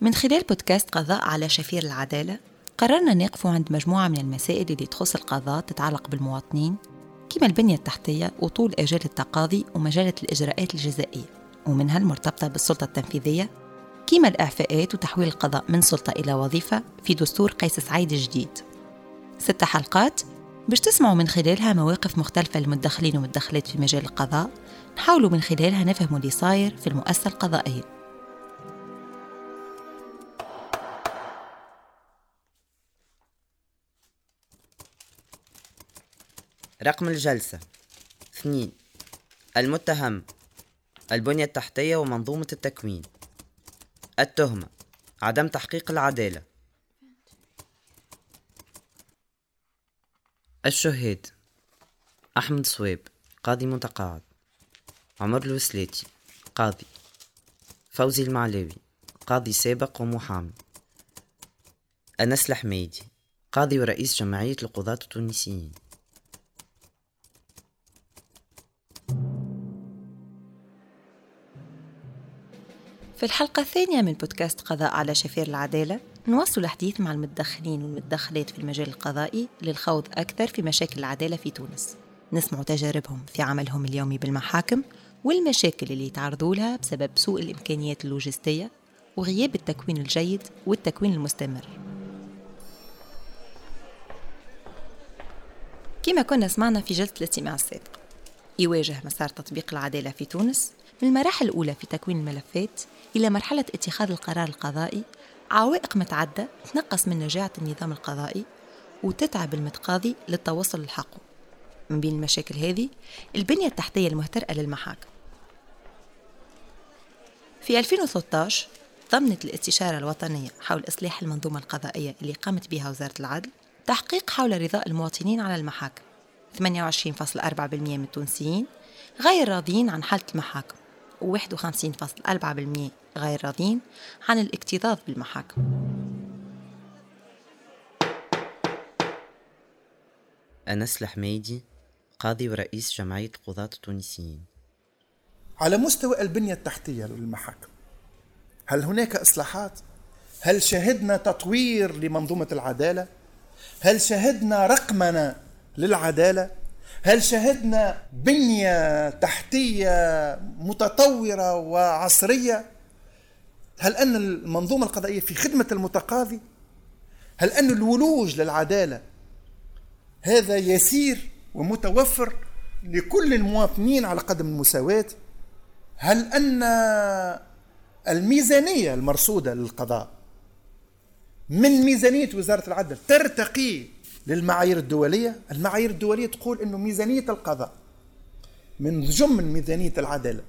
من خلال بودكاست قضاء على شفير العدالة قررنا نقف عند مجموعة من المسائل اللي تخص القضاء تتعلق بالمواطنين كما البنية التحتية وطول أجال التقاضي ومجالة الإجراءات الجزائية ومنها المرتبطة بالسلطة التنفيذية كما الإعفاءات وتحويل القضاء من سلطة إلى وظيفة في دستور قيس سعيد الجديد. ست حلقات باش تسمعوا من خلالها مواقف مختلفة للمدخلين والمدخلات في مجال القضاء نحاولوا من خلالها نفهموا اللي صاير في المؤسسة القضائية. رقم الجلسة. اثنين المتهم البنية التحتية ومنظومة التكوين. التهمة عدم تحقيق العدالة. الشهاد أحمد صويب قاضي متقاعد. عمر الوسلاتي قاضي. فوزي المعلاوي قاضي سابق ومحامي. أنس الحميدي قاضي ورئيس جمعية القضاة التونسيين. في الحلقة الثانية من بودكاست قضاء على شفير العدالة نواصل الحديث مع المتدخلين والمتدخلات في المجال القضائي للخوض أكثر في مشاكل العدالة في تونس. نسمع تجاربهم في عملهم اليومي بالمحاكم والمشاكل اللي يتعرضوا لها بسبب سوء الإمكانيات اللوجستية وغياب التكوين الجيد والتكوين المستمر. كما كنا سمعنا في جلسة الاستماع السابق يواجه مسار تطبيق العدالة في تونس من المراحل الأولى في تكوين الملفات إلى مرحلة اتخاذ القرار القضائي عوائق متعدة تنقص من نجاعة النظام القضائي وتتعب المتقاضي للتوصل لحقه من بين المشاكل هذه البنية التحتية المهترئة للمحاكم. في 2013 ضمنت الاستشارة الوطنية حول إصلاح المنظومة القضائية اللي قامت بها وزارة العدل تحقيق حول رضاء المواطنين على المحاكم. 28.4% من التونسيين غير راضيين عن حالة المحاكم و51.4% غير راضين عن الاكتظاظ بالمحاكم أنس الحميدي قاضي ورئيس جمعية القضاة التونسيين على مستوى البنية التحتية للمحاكم هل هناك إصلاحات؟ هل شهدنا تطوير لمنظومة العدالة؟ هل شهدنا رقمنة للعدالة؟ هل شهدنا بنية تحتية متطورة وعصرية؟ هل أن المنظومة القضائية في خدمة المتقاضي؟ هل أن الولوج للعدالة هذا يسير ومتوفر لكل المواطنين على قدم المساواة؟ هل أن الميزانية المرصودة للقضاء من ميزانية وزارة العدل ترتقي للمعايير الدولية المعايير الدولية تقول أنه ميزانية القضاء من ضمن ميزانية العدالة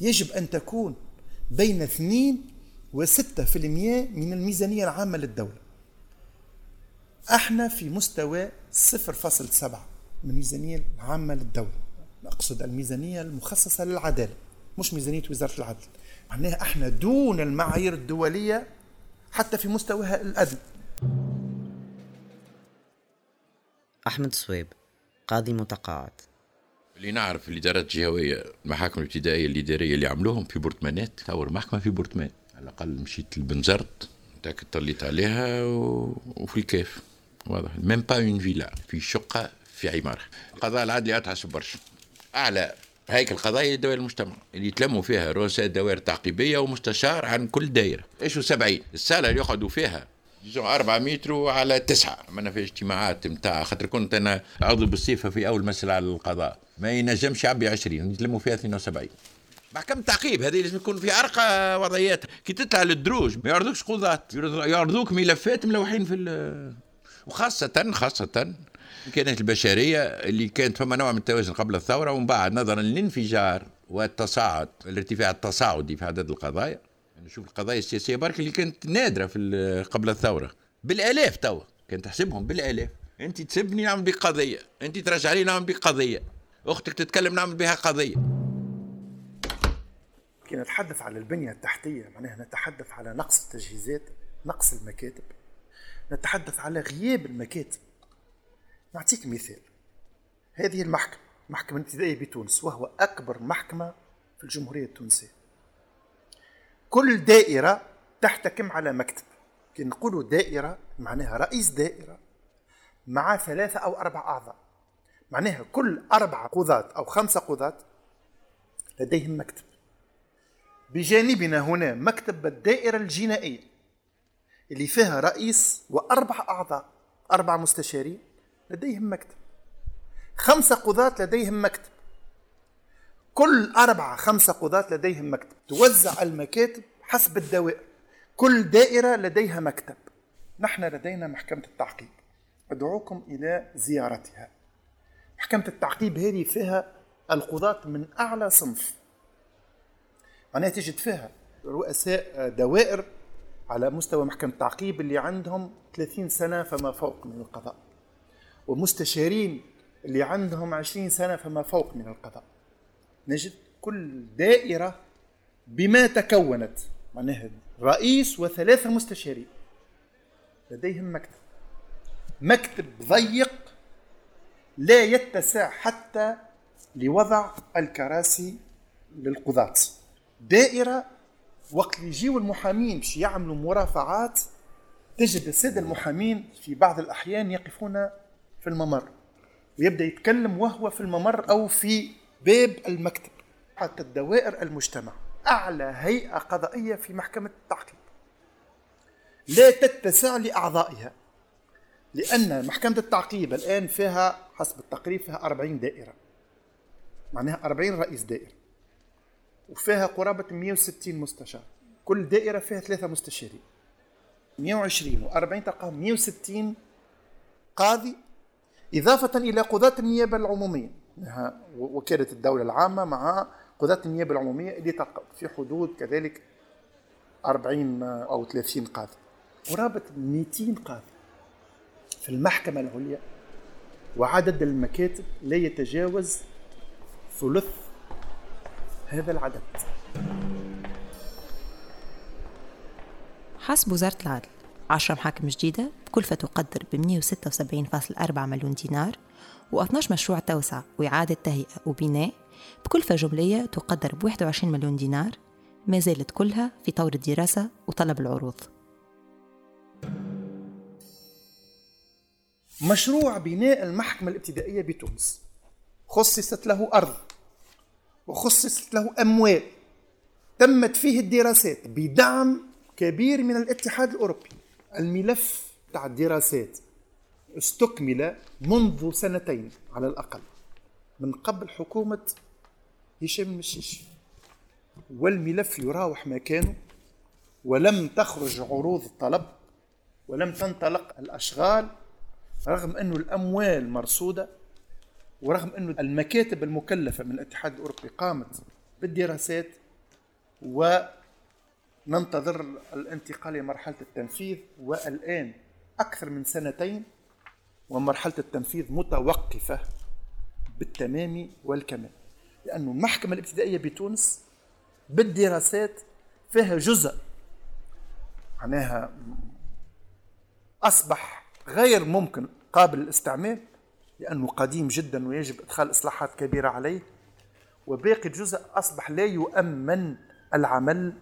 يجب أن تكون بين 2 و 6% من الميزانية العامة للدولة. إحنا في مستوى 0.7 من الميزانية العامة للدولة. أقصد الميزانية المخصصة للعدالة مش ميزانية وزارة العدل. معناها إحنا دون المعايير الدولية حتى في مستواها الأدنى. أحمد صويب قاضي متقاعد. اللي نعرف الإدارات الجهوية المحاكم الابتدائية الاداريه اللي عملوهم في برطمانات تصور محكمه في برطمان على الأقل مشيت لبنزرت تاك طليت عليها و... وفي الكيف. واضح. ميم با اون فيلا في شقة في عماره القضاء العدلي اتعس برشا. أعلى. هيكل قضائي لدوائر المجتمع. اللي يتلموا فيها رؤساء دوائر تعقيبية ومستشار عن كل دائره إيش 70 السالة اللي يقعدوا فيها ديزون 4 متر على تسعة. ما في اجتماعات نتاع خاطر كنت أنا عضو بالصفه في أول مسألة على القضاء. ما ينجمش يعبي 20 يتلموا فيها 72 محكمة تعقيب؟ هذه لازم يكون في أرقى وضعيات. كي تطلع للدروج ما يعرضوكش قضاة يعرضوك ملفات ملوحين في وخاصة خاصة الامكانيات البشرية اللي كانت فما نوع من التوازن قبل الثورة ومن بعد نظرا للانفجار والتصاعد الارتفاع التصاعدي في عدد القضايا. يعني نشوف القضايا السياسية برك اللي كانت نادرة في قبل الثورة. بالآلاف توا. كان تحسبهم بالآلاف. انت تسبني نعمل بك قضيه انت ترجع لي نعمل بك قضيه أختك تتكلم نعمل بها قضية. كي نتحدث على البنية التحتية معناها نتحدث على نقص التجهيزات نقص المكاتب نتحدث على غياب المكاتب. نعطيك مثال. هذه المحكمة محكمة الابتدائية بتونس وهو أكبر محكمة في الجمهورية التونسية. كل دائرة تحتكم على مكتب. كي نقولوا دائرة معناها رئيس دائرة مع ثلاثة أو أربع أعضاء. معناها كل أربعة قضاة أو خمسة قضاة لديهم مكتب. بجانبنا هنا مكتب الدائرة الجنائية اللي فيها رئيس وأربع أعضاء أربع مستشارين لديهم مكتب. خمسة قضاة لديهم مكتب. كل أربعة خمسة قضاة لديهم مكتب. توزع المكاتب حسب الدوائر. كل دائرة لديها مكتب. نحن لدينا محكمة التعقيب. أدعوكم إلى زيارتها. محكمة التعقيب هذه فيها القضاة من أعلى صنف. معناها تجد فيها رؤساء دوائر على مستوى محكمة التعقيب اللي عندهم 30 سنة فما فوق من القضاء. ومستشارين اللي عندهم 20 سنة فما فوق من القضاء. نجد كل دائرة بما تكونت معناها رئيس وثلاثة مستشارين. لديهم مكتب. مكتب ضيق لا يتسع حتى لوضع الكراسي للقضاة. دائرة وقت اللي يجيو المحامين باش يعملوا مرافعات تجد السادة المحامين في بعض الأحيان يقفون في الممر ويبدأ يتكلم وهو في الممر أو في باب المكتب. حتى الدوائر المجتمع أعلى هيئة قضائية في محكمة التعقيب لا تتسع لأعضائها لأن محكمة التعقيب الآن فيها حسب التقرير فيها 40 دائرة. معناها 40 رئيس دائرة. وفيها قرابة 160 مستشار. كل دائرة فيها ثلاثة مستشارين. 120 و40 تلقاهم 160 قاضي إضافة إلى قضاة النيابة العمومية. وكالة الدولة العامة مع قضاة النيابة العمومية اللي في حدود كذلك 40 أو 30 قاضي. قرابة 200 قاضي في المحكمة العليا وعدد المكاتب لا يتجاوز ثلث هذا العدد. حسب وزارة العدل عشرة محاكم جديدة بكلفة تقدر ب 176.4 مليون دينار و12 مشروع توسعة وإعادة تهيئة وبناء بكلفة جملية تقدر ب 21 مليون دينار ما زالت كلها في طور الدراسة وطلب العروض. مشروع بناء المحكمة الابتدائية بتونس خصصت له أرض وخصصت له أموال تمت فيه الدراسات بدعم كبير من الاتحاد الأوروبي. الملف تاع الدراسات استكمل منذ سنتين على الأقل من قبل حكومة هشام المشيش والملف يراوح مكانه ولم تخرج عروض الطلب ولم تنطلق الأشغال رغم أن الأموال مرصودة ورغم أن المكاتب المكلفة من الاتحاد الأوروبي قامت بالدراسات وننتظر الانتقال لمرحلة التنفيذ والآن أكثر من سنتين ومرحلة التنفيذ متوقفة بالتمام والكمال لأن المحكمة الابتدائية بتونس بالدراسات فيها جزء معناها أصبح غير ممكن قابل للاستعمال لأنه قديم جدا ويجب إدخال إصلاحات كبيرة عليه. وباقي الجزء أصبح لا يؤمن العمل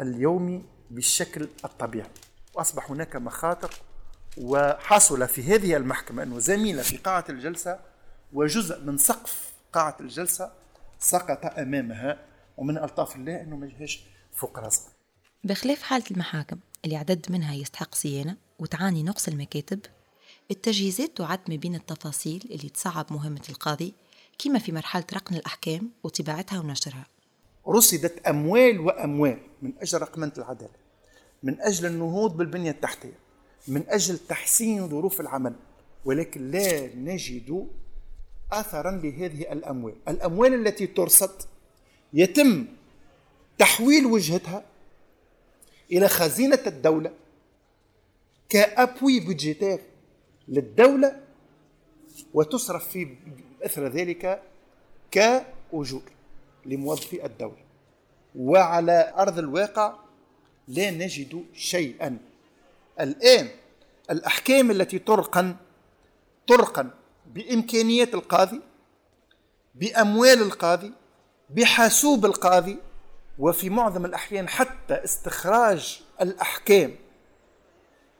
اليومي بالشكل الطبيعي. وأصبح هناك مخاطر وحصل في هذه المحكمة أنه زميلة في قاعة الجلسة وجزء من سقف قاعة الجلسة سقط أمامها. ومن ألطاف الله أنه ما جهاش فوق راسها بخلاف حالة المحاكم اللي عدد منها يستحق صيانة وتعاني نقص المكاتب التجهيزات تعد ما بين التفاصيل اللي تصعب مهمة القاضي كما في مرحلة رقم الأحكام وطباعتها ونشرها. رصدت أموال وأموال من أجل رقمنة العدالة من أجل النهوض بالبنية التحتية من أجل تحسين ظروف العمل ولكن لا نجد أثرا لهذه الأموال. الأموال التي ترصد يتم تحويل وجهتها إلى خزينة الدولة كأبوي بودجيتير للدولة وتصرف في أثر ذلك كأجور لموظفي الدولة. وعلى أرض الواقع لا نجد شيئا. الآن الأحكام التي ترقن ترقن بإمكانيات القاضي بأموال القاضي بحاسوب القاضي وفي معظم الأحيان حتى استخراج الأحكام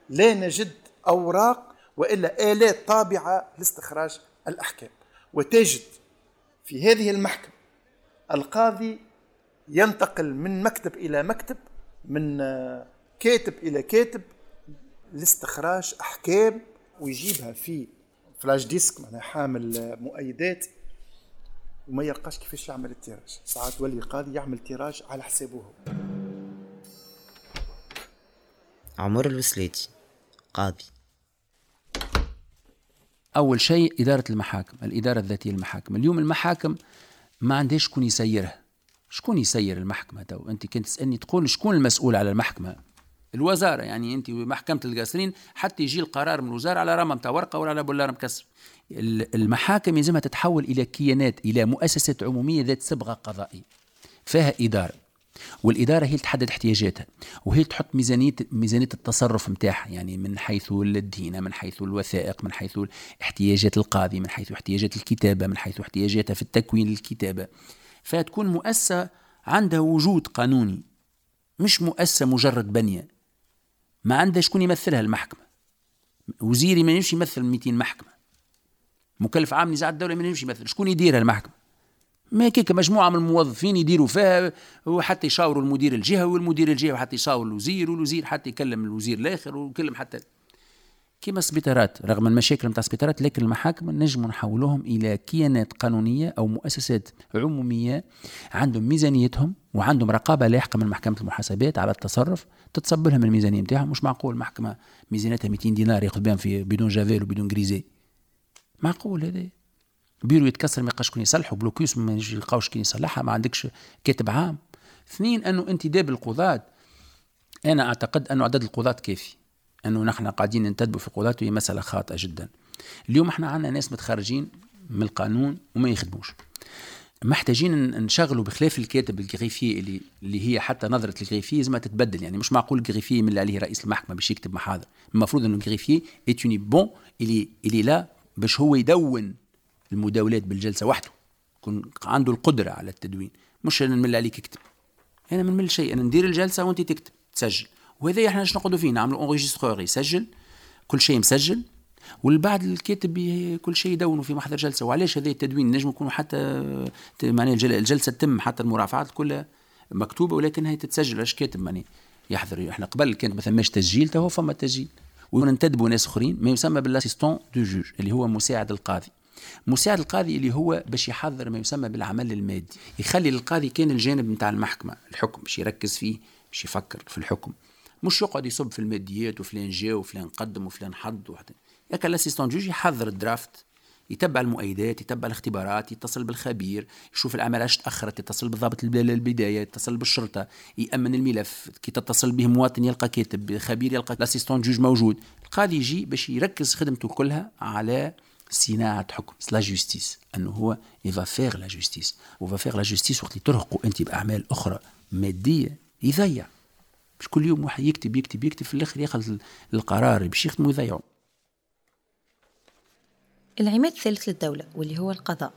لا نجد أوراق وإلا الات طابعة لاستخراج الأحكام. وتجد في هذه المحكمة القاضي ينتقل من مكتب إلى مكتب من كاتب إلى كاتب لاستخراج أحكام ويجيبها في flash disque معناها حامل مؤيدات. وما يلقاش كيفاش يعمل ال tirage. ساعات ولي قاضي يعمل tirage على حسابه هو. عمر الوسليتي قاضي. أول شيء إدارة المحاكم الإدارة الذاتية للمحاكم. اليوم المحاكم ما عندهاش شكون يسيرها. شكون يسير المحكمة تو؟ أنت كنت تسألني تقول شكون المسؤول على المحكمة؟ الوزارة يعني أنت محكمة القصرين حتى يجي القرار من الوزارة على rame متاع ورقة ولا على بولار مكسر. المحاكم يلزمها تتحول إلى كيانات إلى مؤسسات عمومية ذات صبغة قضائية فيها إدارة. والإدارة هي اللي تحدد احتياجاتها وهي اللي تحط ميزانية ميزانية التصرف نتاعها يعني من حيث الدينة من حيث الوثائق من حيث احتياجات القاضي من حيث احتياجات الكتابة من حيث احتياجاتها في التكوين الكتابة فتكون مؤسسة عندها وجود قانوني مش مؤسسة مجرد بنية. ما عندها شكون يمثلها المحكمة. وزيري ما يمشي يمثل 200 محكمة. مكلف عام نزاع الدولة ما يمشي يمثل. شكون يديرها المحكمة؟ ما كيك مجموعة من الموظفين يديروا فيها وحتى يشاوروا المدير الجهة والمدير الجهة وحتى يشاور الوزير والوزير حتى يكلم الوزير الآخر ويكلم حتى كما السبيطارات رغم المشاكل نتاع السبيطارات لكن المحاكم نجم نحولوهم إلى كيانات قانونية أو مؤسسات عمومية عندهم ميزانيتهم وعندهم رقابة لاحقة من محكمة المحاسبات على التصرف تتصب لهم الميزانية نتاعهم مش معقول محكمة ميزانيتها 200 دينار ياخذ بهم في bidon Javel و bidon grésil معقول هذا؟ بيرو يتكسر ما يلقاش شكون يصلحه بلوكيوس ما يلقاوش كي يصلحها ما عندكش كاتب عام. اثنين أنه انتداب القضاة. أنا أعتقد أنه عدد القضاة كافي. أنه نحن قاعدين ننتدبوا في القضاة وهي مسألة خاطئة جدا. اليوم إحنا عندنا ناس متخرجين من القانون وما يخدموش. محتاجين نشغلوا بخلاف الكاتب ال greffier اللي اللي هي حتى نظرة ال greffier لازم تتبدل. يعني مش معقول ال greffier من اللي عليه رئيس المحكمة باش يكتب محاضر المفروض إنه ال greffier autonome اللي اللي لا باش هو يدون المداولات بالجلسة وحده. يكون عنده القدرة على التدوين. مش أنا نمل عليك اكتب. أنا ما نمل شيء. أنا ندير الجلسة وأنت تكتب. تسجل. وهذا إحنا إيش نقعدوا فيه؟ نعملوا enregistreur يسجل. كل شيء مسجل. والبعد الكاتب كل شيء يدونوا في محضر جلسة. وعلاش هذا التدوين؟ نجم يكون حتى معناها الجلسة تتم. حتى المرافعات كلها مكتوبة ولكن هي تتسجل. إيش كاتب معناها؟ يحضر. إحنا قبل كانت ما ثماش تسجيل تو فما تسجيل. وننتدبوا ناس أخرين ما يسمى بال assistant de juge اللي هو مساعد القاضي. مساعد القاضي اللي هو باش يحضر ما يسمى بالعمل المادي يخلي القاضي كان الجانب نتاع المحكمة الحكم باش يركز فيه باش يفكر في الحكم. مش يقعد يصب في الماديات وفلان جا وفلان قدم وفلان حضر وحتى. ياك ال assistant juge يحضر ال draft يتبع المؤيدات يتبع الاختبارات يتصل بالخبير يشوف العمل إيش تأخرت يتصل بالضابط البداية يتصل بالشرطة يأمن الملف كي تتصل به مواطن يلقى كاتب خبير يلقى ال assistant juge موجود. القاضي يجي باش يركز خدمته كلها على صناعه حكم la justice أنه هو ي va faire la justice و va faire la justice وقت اللي ترهقوا أنت بأعمال أخرى مادية يضيع مش كل يوم واحد يكتب يكتب يكتب في الآخر يأخذ القرار. باش يخدموا يضيعوا العماد الثالث للدولة واللي هو القضاء.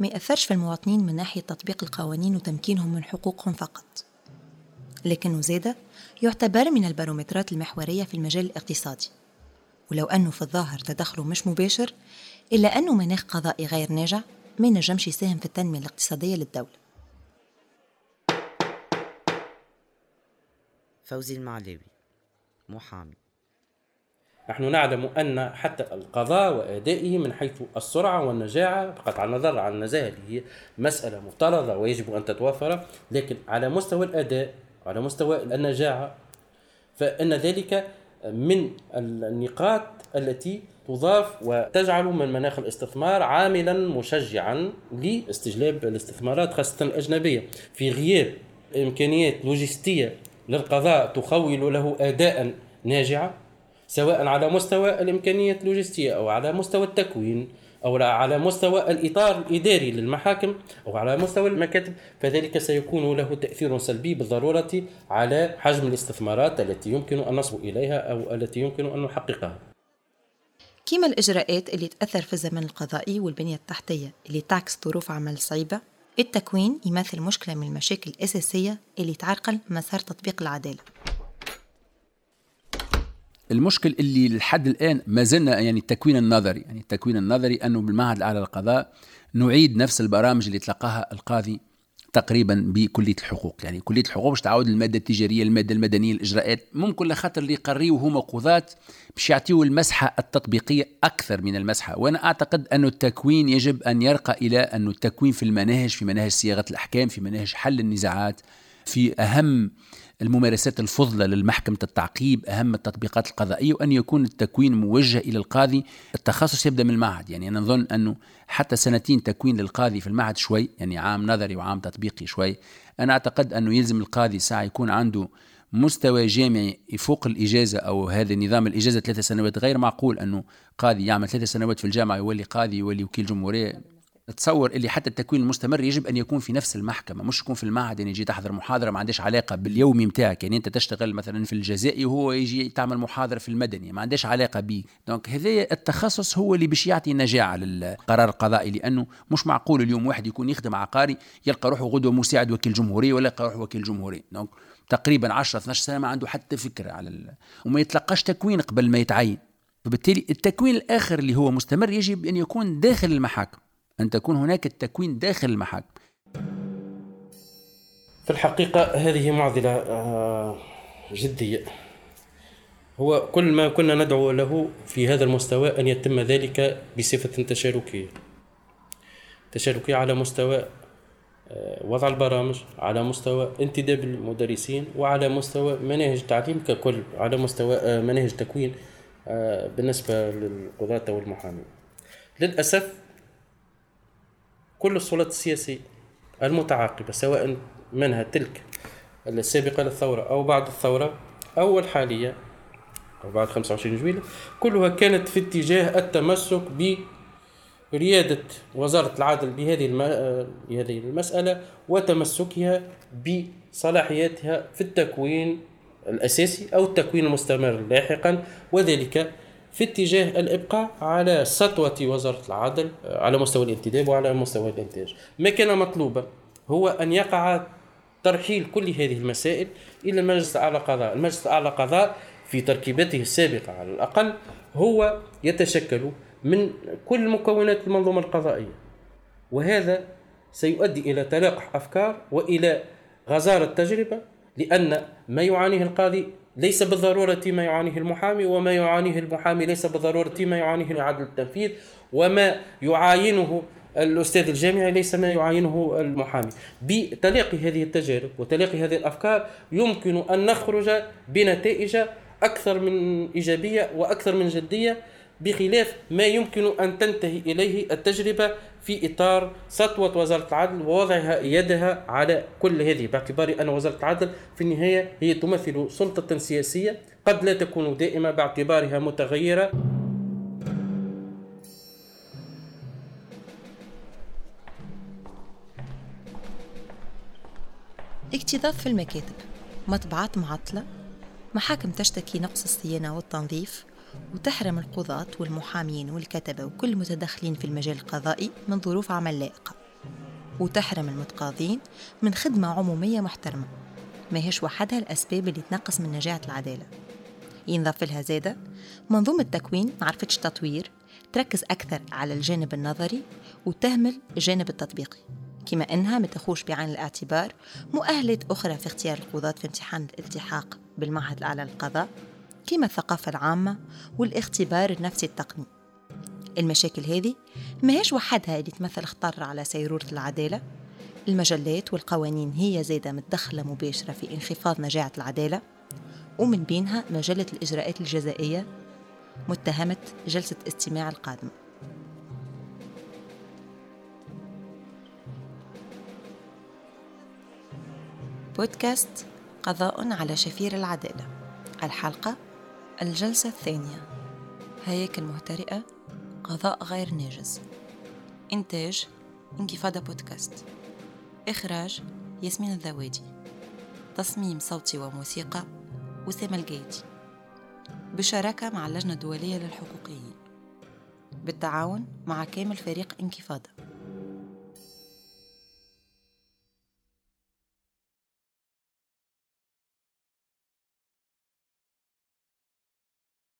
ما يأثرش في المواطنين من ناحية تطبيق القوانين وتمكينهم من حقوقهم فقط. لكنه زادة يعتبر من البارومترات المحورية في المجال الاقتصادي. ولو أنه في الظاهر تدخله مش مباشر إلا أنه مناخ قضائي غير ناجع ما نجمش يساهم في التنمية الاقتصادية للدولة. فوزي المعلاوي محامي. نحن نعلم أن حتى القضاء وأدائه من حيث السرعة والنجاعة بقطع النظر عن النزاهة اللي هي مسألة مفترضة ويجب أن تتوفر لكن على مستوى الأداء وعلى مستوى النجاعة فإن ذلك من النقاط التي تضاف وتجعل من مناخ الاستثمار عاملا مشجعا لاستجلاب الاستثمارات خاصة الأجنبية. في غياب إمكانيات لوجستية للقضاء تخول له أداء ناجعة سواء على مستوى الإمكانيات اللوجستية أو على مستوى التكوين أو على مستوى الإطار الإداري للمحاكم أو على مستوى المكاتب فذلك سيكون له تأثير سلبي بالضرورة على حجم الاستثمارات التي يمكن أن نصل إليها أو التي يمكن أن نحققها. كيما الإجراءات اللي تأثر في الزمن القضائي والبنية التحتية اللي تعكس ظروف عمل صعيبة التكوين يمثل مشكلة من المشاكل الأساسية اللي تعرقل مسار تطبيق العدالة. المشكل اللي لحد الآن ما زلنا يعني التكوين النظري يعني التكوين النظري أنه بالمعهد الأعلى للقضاء نعيد نفس البرامج اللي تلقاها القاضي تقريبا بكلية الحقوق. يعني كلية الحقوق باش تعاود المادة التجارية المادة المدنية الإجراءات ممكن لخاطر اللي يقريو هما قضاة باش يعطيو المسحة التطبيقية أكثر من المسحة. وأنا أعتقد انه التكوين يجب أن يرقى إلى انه التكوين في المناهج في مناهج صياغة الأحكام في مناهج حل النزاعات في أهم الممارسات الفضلة للمحكمة التعقيب أهم التطبيقات القضائية وأن يكون التكوين موجه إلى القاضي. التخصص يبدأ من المعهد يعني أنا نظن أنه حتى سنتين تكوين للقاضي في المعهد شوي يعني عام نظري وعام تطبيقي شوي. أنا أعتقد أنه يلزم القاضي ساعة يكون عنده مستوى جامعي يفوق الإجازة أو هذا نظام الإجازة ثلاثة سنوات غير معقول أنه قاضي يعمل ثلاثة سنوات في الجامعة يولي قاضي يولي وكيل جمهورية. تصور اللي حتى التكوين المستمر يجب أن يكون في نفس المحكمة مش يكون في المعهد يعني يجي تحضر محاضرة ما عندهاش علاقة باليومي نتاعك يعني أنت تشتغل مثلا في الجزائي وهو يجي تعمل محاضرة في المدني ما عندهاش علاقة به donc هذا التخصص هو اللي باش يعطي نجاعة للقرار القضائي لأنه مش معقول اليوم واحد يكون يخدم عقاري يلقى روحه غدوة مساعد وكيل جمهورية ولا يلقى روحه وكيل جمهورية. donc تقريبا 10 12 سنه ما عنده حتى فكرة على ال... وما يتلقاش تكوين قبل ما يتعين. فبالتالي التكوين الآخر اللي هو مستمر يجب أن يكون داخل المحاكم. أن تكون هناك التكوين داخل المحاكم في الحقيقة هذه معضلة آه، جدية. هو كل ما كنا ندعو له في هذا المستوى أن يتم ذلك بصفة تشاركية. تشاركية على مستوى آه، وضع البرامج على مستوى انتداب المدرسين وعلى مستوى مناهج التعليم ككل على مستوى آه، مناهج تكوين بالنسبة للقضاة والمحامين. للأسف كل السلطات السياسية المتعاقبة سواء منها تلك السابقة للثورة أو بعد الثورة أو الحالية أو بعد 25 جويلة كلها كانت في اتجاه التمسك بريادة وزارة العدل بهذه بهذه المسألة وتمسكها بصلاحياتها في التكوين الأساسي أو التكوين المستمر لاحقا وذلك في اتجاه الإبقاء على سطوة وزارة العدل آه، على مستوى الانتداب وعلى مستوى الإنتاج. ما كان مطلوبا هو أن يقع ترحيل كل هذه المسائل إلى المجلس الأعلى قضاء. المجلس الأعلى قضاء في تركيبته السابقة على الأقل هو يتشكل من كل مكونات المنظومة القضائية. وهذا سيؤدي إلى تلاقح أفكار وإلى غزارة تجربة لأن ما يعانيه القاضي ليس بالضرورة ما يعانيه المحامي وما يعانيه المحامي ليس بالضرورة ما يعانيه عدل التنفيذ وما يعاينه الأستاذ الجامعي ليس ما يعاينه المحامي. بتلاقي هذه التجارب وتلاقي هذه الأفكار يمكن أن نخرج بنتائج أكثر من إيجابية وأكثر من جدية بخلاف ما يمكن أن تنتهي إليه التجربة في إطار سطوة وزارة العدل ووضعها يدها على كل هذه. باعتبار أن وزارة العدل في النهاية هي تمثل سلطة سياسية قد لا تكون دائمة باعتبارها متغيرة. اكتظاظ في المكاتب مطبعات معطلة محاكم تشتكي نقص الصيانة والتنظيف وتحرم القضاة والمحامين والكتبة وكل المتدخلين في المجال القضائي من ظروف عمل لائقة. وتحرم المتقاضين من خدمة عمومية محترمة. ما هيش وحدها الأسباب اللي تنقص من نجاعة العدالة. ينضاف لها زادة. منظومة التكوين معرفتش تطوير. تركز أكثر على الجانب النظري وتهمل الجانب التطبيقي. كما أنها ما تخوش بعين الاعتبار. مؤهلات أخرى في اختيار القضاة في امتحان الالتحاق بالمعهد الأعلى للقضاء. كما الثقافة العامة والاختبار النفسي التقني. المشاكل هذه ما هيش وحدها اللي تمثل خطر على سيرورة العدالة. المجلات والقوانين هي زادة متدخلة مباشرة في انخفاض نجاعة العدالة. ومن بينها مجلة الإجراءات الجزائية متهمة جلسة استماع القادمة. بودكاست قضاء على شفير العدالة. الحلقة الجلسة الثانية. هياكل مهترئة قضاء غير ناجز. إنتاج انكفاضة بودكاست. إخراج ياسمين الذوادي. تصميم صوتي وموسيقى أسامة القايدي بالشراكة مع اللجنة الدولية للحقوقيين. بالتعاون مع كامل فريق انكفاضة.